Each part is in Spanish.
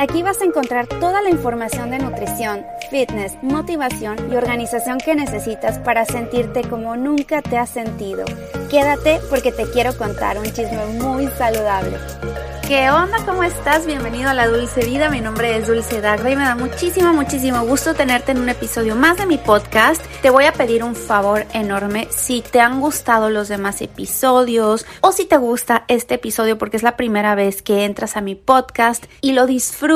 Aquí vas a encontrar toda la información de nutrición, fitness, motivación y organización que necesitas para sentirte como nunca te has sentido. Quédate porque te quiero contar un chisme muy saludable. ¿Qué onda? ¿Cómo estás? Bienvenido a La Dulce Vida. Mi nombre es Dulce Dagda y me da muchísimo, muchísimo gusto tenerte en un episodio más de mi podcast. Te voy a pedir un favor enorme. Si te han gustado los demás episodios o si te gusta este episodio porque es la primera vez que entras a mi podcast y lo disfrutas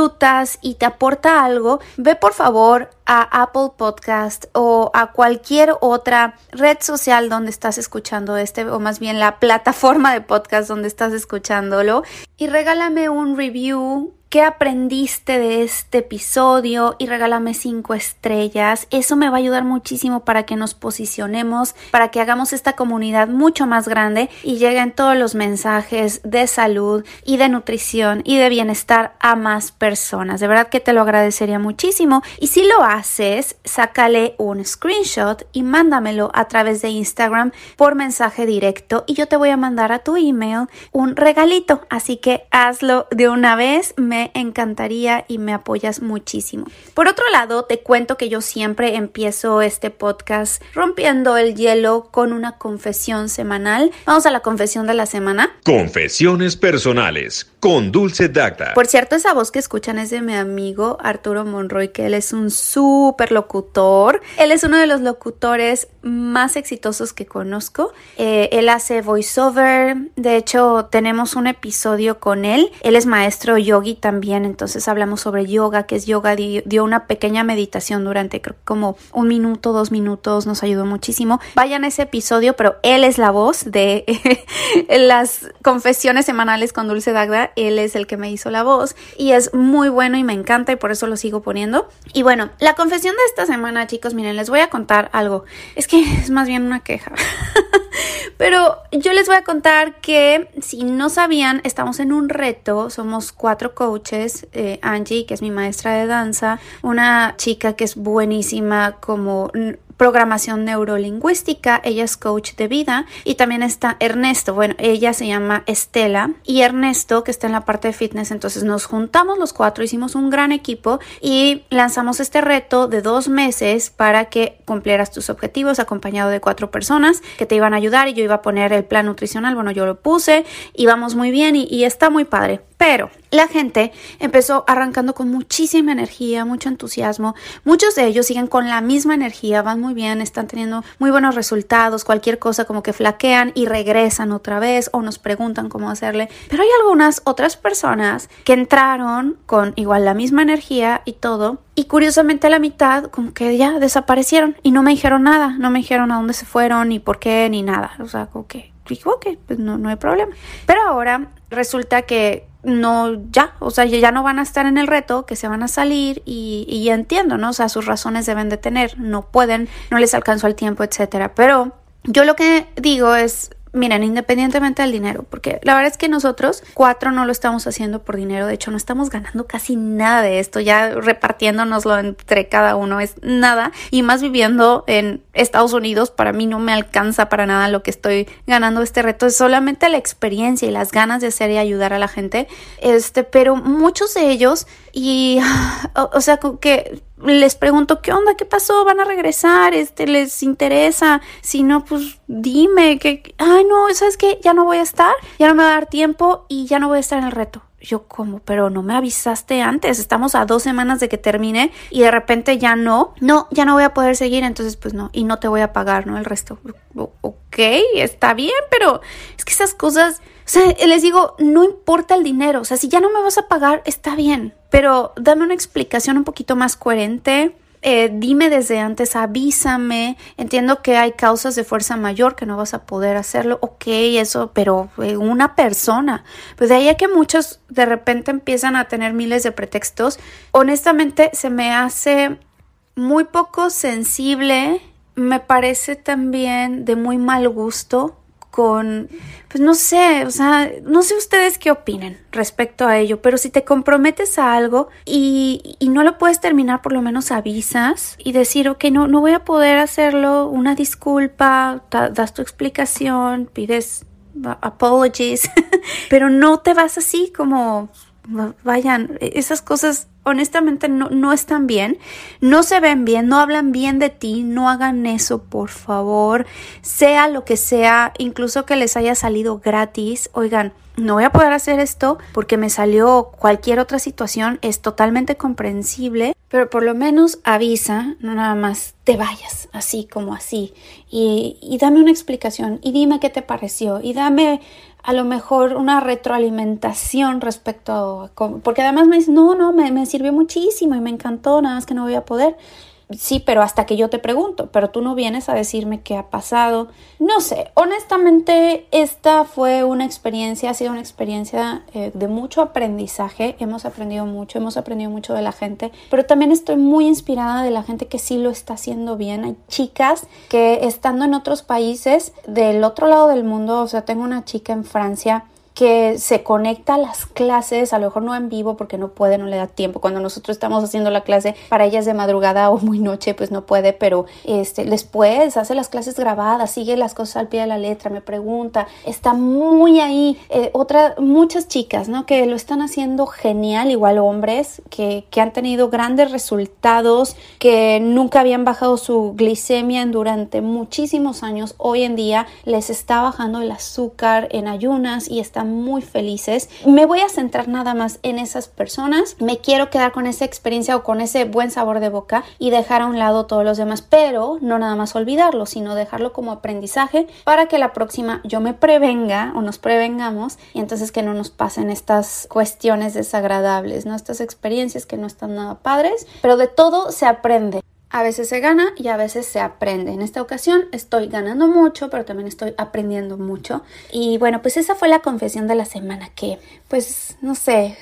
y te aporta algo, ve por favor a Apple Podcast o a cualquier otra red social donde estás escuchando este, o más bien la plataforma de podcast donde estás escuchándolo, y regálame un review qué aprendiste de este episodio y regálame cinco estrellas. Eso me va a ayudar muchísimo para que nos posicionemos, para que hagamos esta comunidad mucho más grande y lleguen todos los mensajes de salud y de nutrición y de bienestar a más personas. De verdad que te lo agradecería muchísimo. Y si lo haces, sácale un screenshot y mándamelo a través de Instagram por mensaje directo y yo te voy a mandar a tu email un regalito. Así que hazlo de una vez. Me encantaría y me apoyas muchísimo. Por otro lado, te cuento que yo siempre empiezo este podcast rompiendo el hielo con una confesión semanal. Vamos a la confesión de la semana. Confesiones personales con Dulce Dacta. Por cierto, esa voz que escuchan es de mi amigo Arturo Monroy, que él es un súper locutor. Él es uno de los locutores más exitosos que conozco. Eh, él hace voiceover. De hecho, tenemos un episodio con él. Él es maestro yogi también, entonces hablamos sobre yoga, que es yoga. Dio una pequeña meditación durante como un minuto, dos minutos, nos ayudó muchísimo. Vayan a ese episodio, pero él es la voz de las confesiones semanales con Dulce Dagda. Él es el que me hizo la voz y es muy bueno y me encanta y por eso lo sigo poniendo. Y bueno, la confesión de esta semana, chicos, miren, les voy a contar algo. Es que es más bien una queja. Pero yo les voy a contar que si no sabían, estamos en un reto, somos cuatro coaches, eh, Angie, que es mi maestra de danza, una chica que es buenísima como programación neurolingüística, ella es coach de vida y también está Ernesto, bueno, ella se llama Estela y Ernesto que está en la parte de fitness, entonces nos juntamos los cuatro, hicimos un gran equipo y lanzamos este reto de dos meses para que cumplieras tus objetivos acompañado de cuatro personas que te iban a ayudar y yo iba a poner el plan nutricional, bueno, yo lo puse y vamos muy bien y, y está muy padre. Pero la gente empezó arrancando con muchísima energía, mucho entusiasmo. Muchos de ellos siguen con la misma energía, van muy bien, están teniendo muy buenos resultados, cualquier cosa como que flaquean y regresan otra vez o nos preguntan cómo hacerle. Pero hay algunas otras personas que entraron con igual la misma energía y todo. Y curiosamente a la mitad como que ya desaparecieron y no me dijeron nada, no me dijeron a dónde se fueron, ni por qué, ni nada. O sea, como que ok, pues no, no hay problema. Pero ahora resulta que no, ya, o sea, ya no van a estar en el reto, que se van a salir y, y ya entiendo, ¿no? O sea, sus razones deben de tener, no pueden, no les alcanzó el tiempo, etcétera. Pero yo lo que digo es, miren, independientemente del dinero, porque la verdad es que nosotros cuatro no lo estamos haciendo por dinero, de hecho no estamos ganando casi nada de esto, ya repartiéndonoslo entre cada uno es nada, y más viviendo en Estados Unidos, para mí no me alcanza para nada lo que estoy ganando este reto, es solamente la experiencia y las ganas de hacer y ayudar a la gente, este, pero muchos de ellos, y, o, o sea, que les pregunto, ¿qué onda? ¿Qué pasó? ¿Van a regresar? Este, ¿Les interesa? Si no, pues dime que, ay, no, ¿sabes qué? Ya no voy a estar, ya no me va a dar tiempo y ya no voy a estar en el reto. Yo como, pero no me avisaste antes, estamos a dos semanas de que termine y de repente ya no, no, ya no voy a poder seguir, entonces pues no, y no te voy a pagar, ¿no? El resto. Ok, está bien, pero es que esas cosas, sea, les digo, no importa el dinero, o sea, si ya no me vas a pagar, está bien, pero dame una explicación un poquito más coherente eh, dime desde antes, avísame. Entiendo que hay causas de fuerza mayor que no vas a poder hacerlo, ok, eso, pero eh, una persona. Pues de ahí a que muchos de repente empiezan a tener miles de pretextos, honestamente se me hace muy poco sensible, me parece también de muy mal gusto con, pues no sé, o sea, no sé ustedes qué opinen respecto a ello, pero si te comprometes a algo y, y no lo puedes terminar, por lo menos avisas y decir, ok, no, no voy a poder hacerlo, una disculpa, das tu explicación, pides apologies, pero no te vas así como vayan, esas cosas honestamente no, no están bien, no se ven bien, no hablan bien de ti, no hagan eso, por favor, sea lo que sea, incluso que les haya salido gratis, oigan, no voy a poder hacer esto porque me salió cualquier otra situación, es totalmente comprensible, pero por lo menos avisa, no nada más te vayas así como así y, y dame una explicación y dime qué te pareció y dame a lo mejor una retroalimentación respecto a... Porque además me dice, no, no, me, me sirvió muchísimo y me encantó, nada más que no voy a poder. Sí, pero hasta que yo te pregunto, pero tú no vienes a decirme qué ha pasado. No sé, honestamente esta fue una experiencia, ha sido una experiencia eh, de mucho aprendizaje, hemos aprendido mucho, hemos aprendido mucho de la gente, pero también estoy muy inspirada de la gente que sí lo está haciendo bien. Hay chicas que estando en otros países del otro lado del mundo, o sea, tengo una chica en Francia, que se conecta a las clases, a lo mejor no en vivo porque no puede, no le da tiempo. Cuando nosotros estamos haciendo la clase, para ella es de madrugada o muy noche, pues no puede, pero este, después hace las clases grabadas, sigue las cosas al pie de la letra, me pregunta, está muy ahí. Eh, otra, muchas chicas, ¿no? Que lo están haciendo genial, igual hombres, que, que han tenido grandes resultados, que nunca habían bajado su glicemia durante muchísimos años. Hoy en día les está bajando el azúcar en ayunas y están muy felices. Me voy a centrar nada más en esas personas. Me quiero quedar con esa experiencia o con ese buen sabor de boca y dejar a un lado todos los demás, pero no nada más olvidarlo, sino dejarlo como aprendizaje para que la próxima yo me prevenga o nos prevengamos y entonces que no nos pasen estas cuestiones desagradables, ¿no? Estas experiencias que no están nada padres, pero de todo se aprende. A veces se gana y a veces se aprende. En esta ocasión estoy ganando mucho, pero también estoy aprendiendo mucho. Y bueno, pues esa fue la confesión de la semana que, pues, no sé,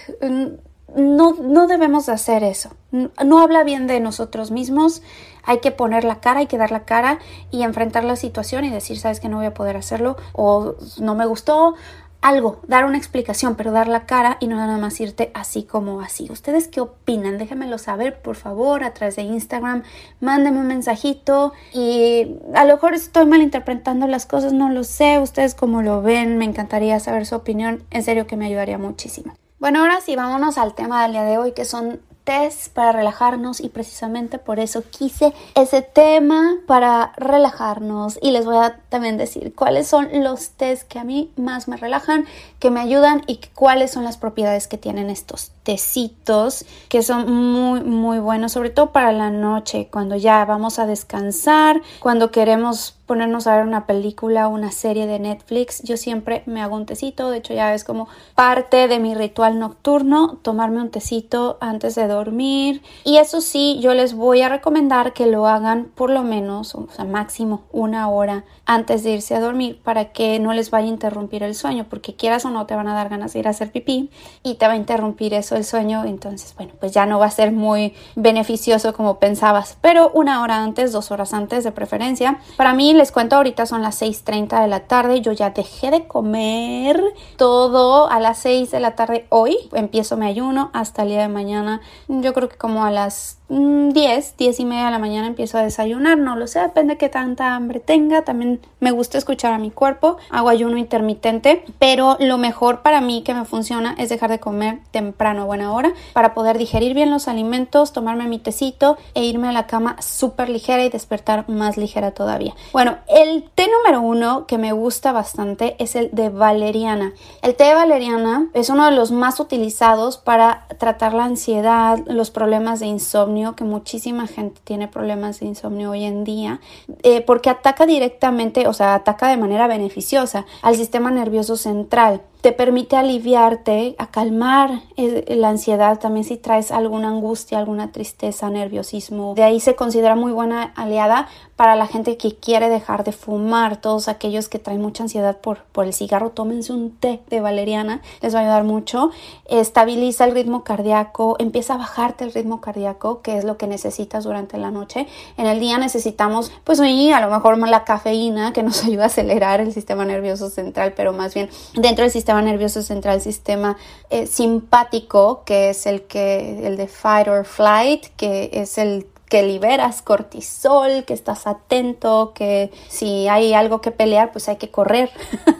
no, no debemos hacer eso. No habla bien de nosotros mismos. Hay que poner la cara, hay que dar la cara y enfrentar la situación y decir, sabes que no voy a poder hacerlo o no me gustó algo, dar una explicación, pero dar la cara y no nada más irte así como así. ¿Ustedes qué opinan? Déjenmelo saber, por favor, a través de Instagram. Mándenme un mensajito y a lo mejor estoy malinterpretando las cosas, no lo sé. Ustedes cómo lo ven, me encantaría saber su opinión. En serio que me ayudaría muchísimo. Bueno, ahora sí, vámonos al tema del día de hoy, que son test para relajarnos y precisamente por eso quise ese tema para relajarnos. Y les voy a también decir cuáles son los test que a mí más me relajan, que me ayudan y cuáles son las propiedades que tienen estos tecitos que son muy muy buenos sobre todo para la noche cuando ya vamos a descansar cuando queremos ponernos a ver una película o una serie de Netflix yo siempre me hago un tecito de hecho ya es como parte de mi ritual nocturno tomarme un tecito antes de dormir y eso sí yo les voy a recomendar que lo hagan por lo menos o sea máximo una hora antes de irse a dormir para que no les vaya a interrumpir el sueño porque quieras o no te van a dar ganas de ir a hacer pipí y te va a interrumpir eso el sueño, entonces bueno, pues ya no va a ser muy beneficioso como pensabas, pero una hora antes, dos horas antes de preferencia. Para mí, les cuento, ahorita son las 6.30 de la tarde, yo ya dejé de comer todo a las 6 de la tarde hoy, empiezo mi ayuno hasta el día de mañana, yo creo que como a las 10, 10 y media de la mañana empiezo a desayunar, no lo sé, depende de qué tanta hambre tenga, también me gusta escuchar a mi cuerpo, hago ayuno intermitente, pero lo mejor para mí que me funciona es dejar de comer temprano, buena hora, para poder digerir bien los alimentos, tomarme mi tecito e irme a la cama súper ligera y despertar más ligera todavía. Bueno, el té número uno que me gusta bastante es el de valeriana. El té de valeriana es uno de los más utilizados para tratar la ansiedad, los problemas de insomnio, que muchísima gente tiene problemas de insomnio hoy en día, eh, porque ataca directamente, o sea, ataca de manera beneficiosa al sistema nervioso central. Te permite aliviarte, a calmar eh, la ansiedad, también si traes alguna angustia, alguna tristeza, nerviosismo. De ahí se considera muy buena aliada para la gente que quiere dejar de fumar, todos aquellos que traen mucha ansiedad por, por el cigarro, tómense un té de valeriana, les va a ayudar mucho. Estabiliza el ritmo cardíaco, empieza a bajarte el ritmo cardíaco, que es lo que necesitas durante la noche. En el día necesitamos, pues hoy a lo mejor la cafeína que nos ayuda a acelerar el sistema nervioso central, pero más bien dentro del sistema nervioso central, sistema eh, simpático, que es el que el de fight or flight, que es el que liberas cortisol, que estás atento, que si hay algo que pelear, pues hay que correr.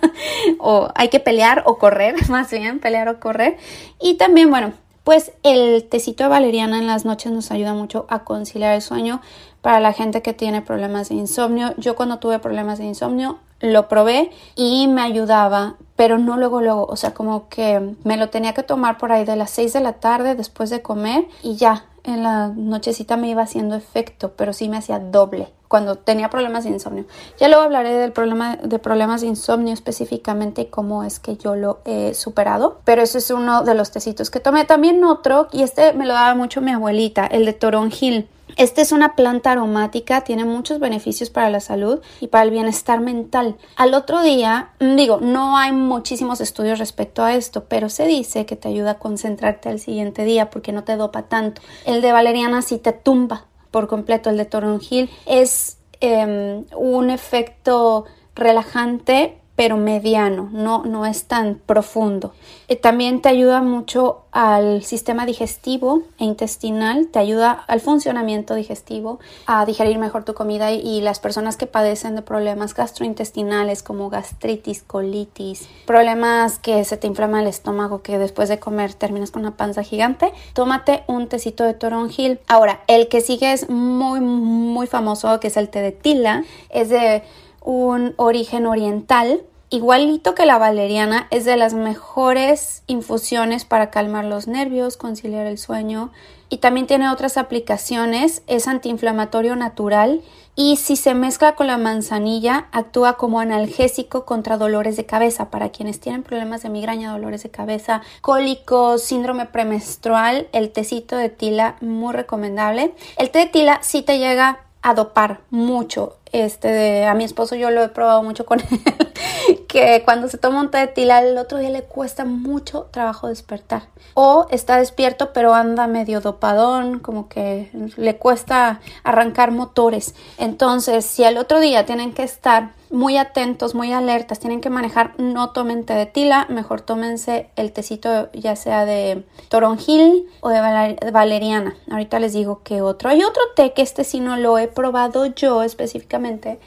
o hay que pelear o correr, más bien, pelear o correr. Y también, bueno, pues el tecito de valeriana en las noches nos ayuda mucho a conciliar el sueño para la gente que tiene problemas de insomnio. Yo cuando tuve problemas de insomnio lo probé y me ayudaba, pero no luego, luego, o sea, como que me lo tenía que tomar por ahí de las 6 de la tarde después de comer y ya, en la nochecita me iba haciendo efecto, pero sí me hacía doble cuando tenía problemas de insomnio. Ya luego hablaré del problema de problemas de insomnio específicamente y cómo es que yo lo he superado, pero eso es uno de los tecitos que tomé. También otro, y este me lo daba mucho mi abuelita, el de toronjil. Esta es una planta aromática, tiene muchos beneficios para la salud y para el bienestar mental. Al otro día, digo, no hay muchísimos estudios respecto a esto, pero se dice que te ayuda a concentrarte al siguiente día porque no te dopa tanto. El de valeriana sí te tumba por completo, el de toronjil es em, un efecto relajante pero mediano, no, no es tan profundo. Eh, también te ayuda mucho al sistema digestivo e intestinal, te ayuda al funcionamiento digestivo, a digerir mejor tu comida y, las personas que padecen de problemas gastrointestinales como gastritis, colitis, problemas que se te inflama el estómago, que después de comer terminas con una panza gigante, tómate un tecito de toronjil. Ahora, el que sigue es muy, muy famoso, que es el té de tila, es de un origen oriental. Igualito que la valeriana, es de las mejores infusiones para calmar los nervios, conciliar el sueño y también tiene otras aplicaciones. Es antiinflamatorio natural y si se mezcla con la manzanilla actúa como analgésico contra dolores de cabeza para quienes tienen problemas de migraña, dolores de cabeza, cólicos, síndrome premenstrual. El tecito de tila muy recomendable. El té de tila sí te llega a dopar mucho este, a mi esposo yo lo he probado mucho con él, que cuando se toma un té de tila el otro día le cuesta mucho trabajo despertar. O está despierto pero anda medio dopadón, como que le cuesta arrancar motores. Entonces, si al otro día tienen que estar muy atentos, muy alertas, tienen que manejar, no tomen té de tila, mejor tómense el tecito ya sea de toronjil o de valeriana. Ahorita les digo que otro. Hay otro té que este sí no lo he probado yo específicamente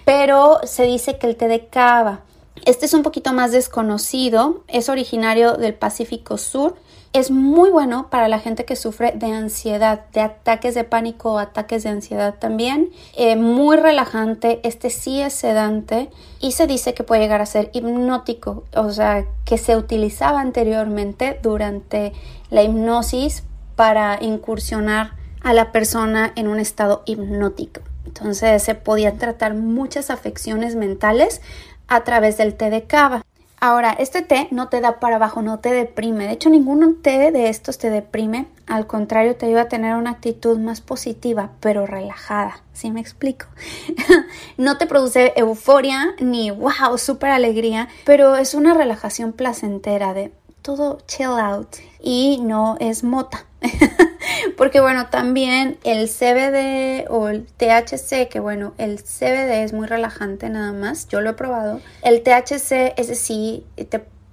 pero se dice que el té de cava, este es un poquito más desconocido, es originario del Pacífico Sur, es muy bueno para la gente que sufre de ansiedad, de ataques de pánico o ataques de ansiedad también. Eh, muy relajante, este sí es sedante y se dice que puede llegar a ser hipnótico, o sea, que se utilizaba anteriormente durante la hipnosis para incursionar a la persona en un estado hipnótico. Entonces se podían tratar muchas afecciones mentales a través del té de cava. Ahora, este té no te da para abajo, no te deprime. De hecho, ningún té de estos te deprime. Al contrario, te ayuda a tener una actitud más positiva, pero relajada. ¿Sí me explico? no te produce euforia ni wow, súper alegría, pero es una relajación placentera de todo chill out y no es mota. Porque bueno, también el CBD o el THC, que bueno, el CBD es muy relajante nada más, yo lo he probado. El THC, ese sí,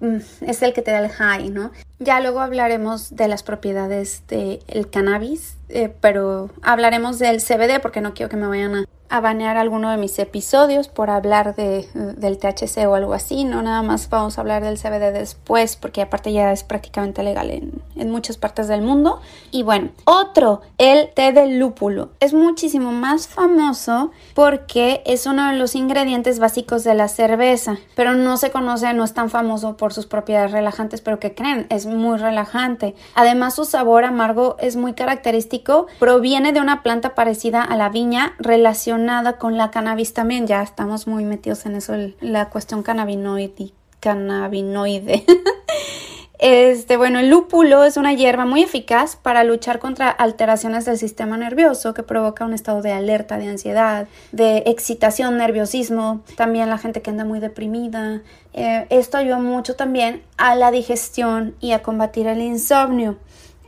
mm, es el que te da el high, ¿no? Ya luego hablaremos de las propiedades del cannabis, eh, pero hablaremos del CBD porque no quiero que me vayan a a banear alguno de mis episodios por hablar de, del THC o algo así, no nada más vamos a hablar del CBD después porque aparte ya es prácticamente legal en, en muchas partes del mundo. Y bueno, otro, el té de lúpulo, es muchísimo más famoso porque es uno de los ingredientes básicos de la cerveza, pero no se conoce, no es tan famoso por sus propiedades relajantes, pero que creen, es muy relajante. Además su sabor amargo es muy característico, proviene de una planta parecida a la viña relacionada nada con la cannabis también, ya estamos muy metidos en eso, la cuestión cannabinoide. cannabinoide. Este, bueno, el lúpulo es una hierba muy eficaz para luchar contra alteraciones del sistema nervioso que provoca un estado de alerta, de ansiedad, de excitación, nerviosismo, también la gente que anda muy deprimida. Eh, esto ayuda mucho también a la digestión y a combatir el insomnio.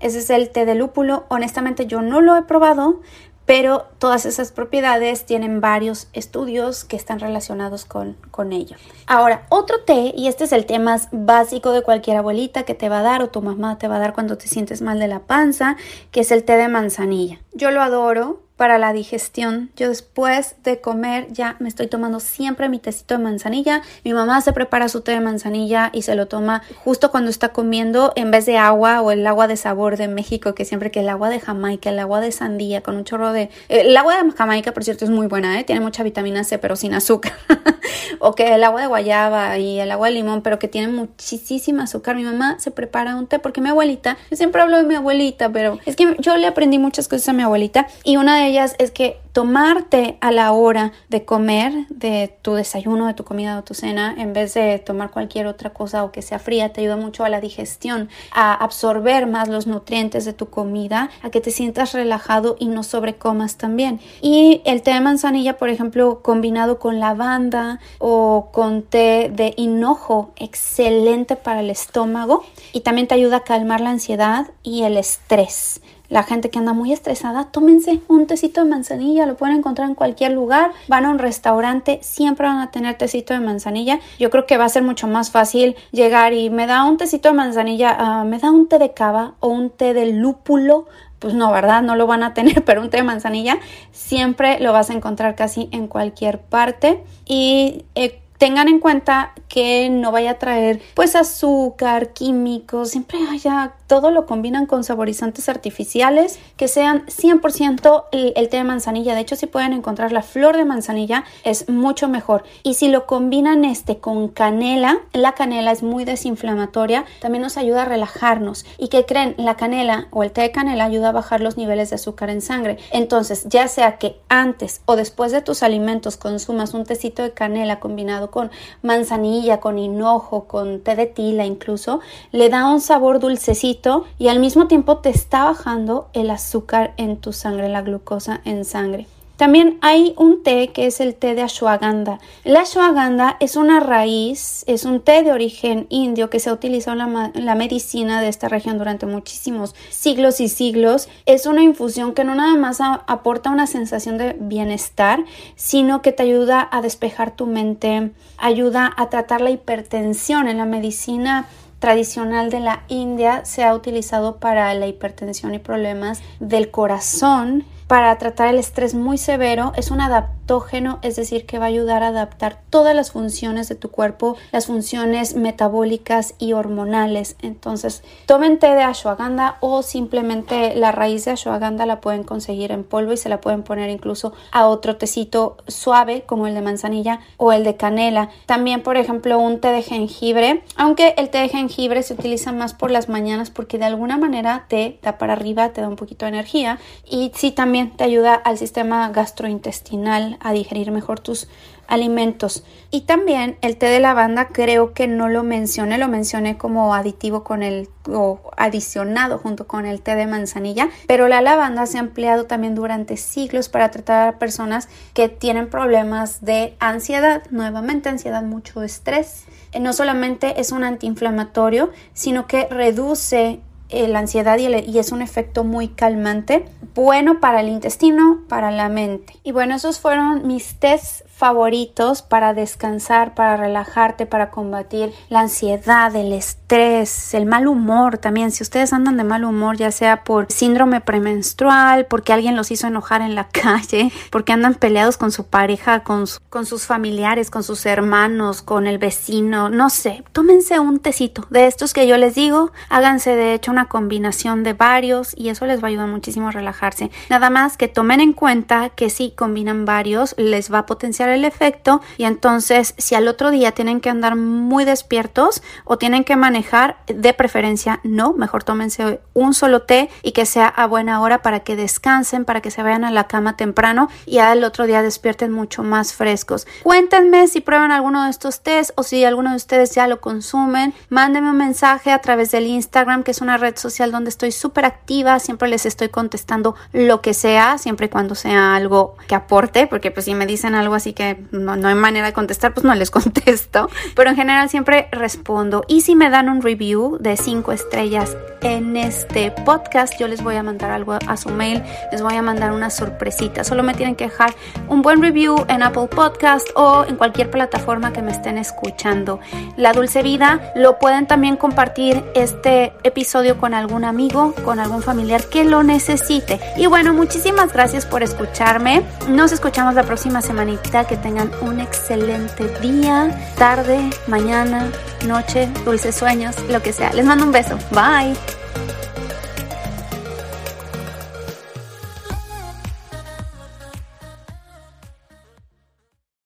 Ese es el té de lúpulo. Honestamente yo no lo he probado, pero todas esas propiedades tienen varios estudios que están relacionados con, con ello. Ahora, otro té, y este es el té más básico de cualquier abuelita que te va a dar o tu mamá te va a dar cuando te sientes mal de la panza, que es el té de manzanilla. Yo lo adoro, para la digestión. Yo después de comer ya me estoy tomando siempre mi tecito de manzanilla. Mi mamá se prepara su té de manzanilla y se lo toma justo cuando está comiendo en vez de agua o el agua de sabor de México, que siempre que el agua de Jamaica, el agua de sandía con un chorro de... El agua de Jamaica, por cierto, es muy buena, ¿eh? tiene mucha vitamina C, pero sin azúcar. o que el agua de guayaba y el agua de limón, pero que tiene muchísima azúcar. Mi mamá se prepara un té porque mi abuelita, yo siempre hablo de mi abuelita, pero es que yo le aprendí muchas cosas a mi abuelita y una de ellas es que tomarte a la hora de comer de tu desayuno, de tu comida o tu cena, en vez de tomar cualquier otra cosa o que sea fría, te ayuda mucho a la digestión, a absorber más los nutrientes de tu comida, a que te sientas relajado y no sobrecomas también. Y el té de manzanilla, por ejemplo, combinado con lavanda o con té de hinojo, excelente para el estómago y también te ayuda a calmar la ansiedad y el estrés la gente que anda muy estresada, tómense un tecito de manzanilla, lo pueden encontrar en cualquier lugar, van a un restaurante, siempre van a tener tecito de manzanilla. Yo creo que va a ser mucho más fácil llegar y me da un tecito de manzanilla, ah, me da un té de cava o un té de lúpulo, pues no, ¿verdad? No lo van a tener, pero un té de manzanilla siempre lo vas a encontrar casi en cualquier parte. Y eh, tengan en cuenta que no vaya a traer pues azúcar, químicos, siempre haya todo lo combinan con saborizantes artificiales que sean 100% el, té de manzanilla. De hecho, si pueden encontrar la flor de manzanilla es mucho mejor. Y si lo combinan este con canela, la canela es muy desinflamatoria, también nos ayuda a relajarnos. ¿Y que creen? La canela o el té de canela ayuda a bajar los niveles de azúcar en sangre. Entonces, ya sea que antes o después de tus alimentos consumas un tecito de canela combinado con manzanilla, con hinojo, con té de tila incluso, le da un sabor dulcecito y al mismo tiempo te está bajando el azúcar en tu sangre, la glucosa en sangre. También hay un té que es el té de ashwagandha. La ashwagandha es una raíz, es un té de origen indio que se ha utilizado en la, medicina de esta región durante muchísimos siglos y siglos. Es una infusión que no nada más aporta una sensación de bienestar, sino que te ayuda a despejar tu mente, ayuda a tratar la hipertensión en la medicina tradicional de la India se ha utilizado para la hipertensión y problemas del corazón para tratar el estrés muy severo. Es un adaptógeno, es decir, que va a ayudar a adaptar todas las funciones de tu cuerpo, las funciones metabólicas y hormonales. Entonces, tomen té de ashwagandha o simplemente la raíz de ashwagandha la pueden conseguir en polvo y se la pueden poner incluso a otro tecito suave como el de manzanilla o el de canela. También, por ejemplo, un té de jengibre, aunque el té de jengibre se utiliza más por las mañanas porque de alguna manera te da para arriba, te da un poquito de energía y si también te ayuda al sistema gastrointestinal a digerir mejor tus alimentos. Y también el té de lavanda creo que no lo mencioné, lo mencioné como aditivo con el o adicionado junto con el té de manzanilla, pero la lavanda se ha empleado también durante siglos para tratar a personas que tienen problemas de ansiedad, nuevamente ansiedad, mucho estrés. Eh, no solamente es un antiinflamatorio, sino que reduce la ansiedad y, es un efecto muy calmante, bueno para el intestino, para la mente. Y bueno, esos fueron mis test favoritos para descansar, para relajarte, para combatir la ansiedad, el estrés, el mal humor también. Si ustedes andan de mal humor, ya sea por síndrome premenstrual, porque alguien los hizo enojar en la calle, porque andan peleados con su pareja, con, sus familiares, con sus hermanos, con el vecino, no sé, tómense un tecito de estos que yo les digo, háganse de hecho una combinación de varios y eso les va a ayudar muchísimo a relajarse. Nada más que tomen en cuenta que si combinan varios, les va a potenciar el efecto y entonces si al otro día tienen que andar muy despiertos o tienen que manejar, de preferencia no, mejor tómense un solo té y que sea a buena hora para que descansen, para que se vayan a la cama temprano y al otro día despierten mucho más frescos. Cuéntenme si prueban alguno de estos tés o si alguno de ustedes ya lo consumen. Mándenme un mensaje a través del Instagram, que es una red social donde estoy súper activa, siempre les estoy contestando lo que sea, siempre y cuando sea algo que aporte, porque pues si me dicen algo así que no, no hay manera de contestar, pues no les contesto, pero en general siempre respondo. Y si me dan un review de 5 estrellas en este podcast, yo les voy a mandar algo a su mail, les voy a mandar una sorpresita. Solo me tienen que dejar un buen review en Apple Podcast o en cualquier plataforma que me estén escuchando. La Dulce Vida lo pueden también compartir este episodio con algún amigo, con algún familiar que lo necesite. Y bueno, muchísimas gracias por escucharme. Nos escuchamos la próxima semanita. Que tengan un excelente día, tarde, mañana, noche, dulces sueños, lo que sea. Les mando un beso. Bye.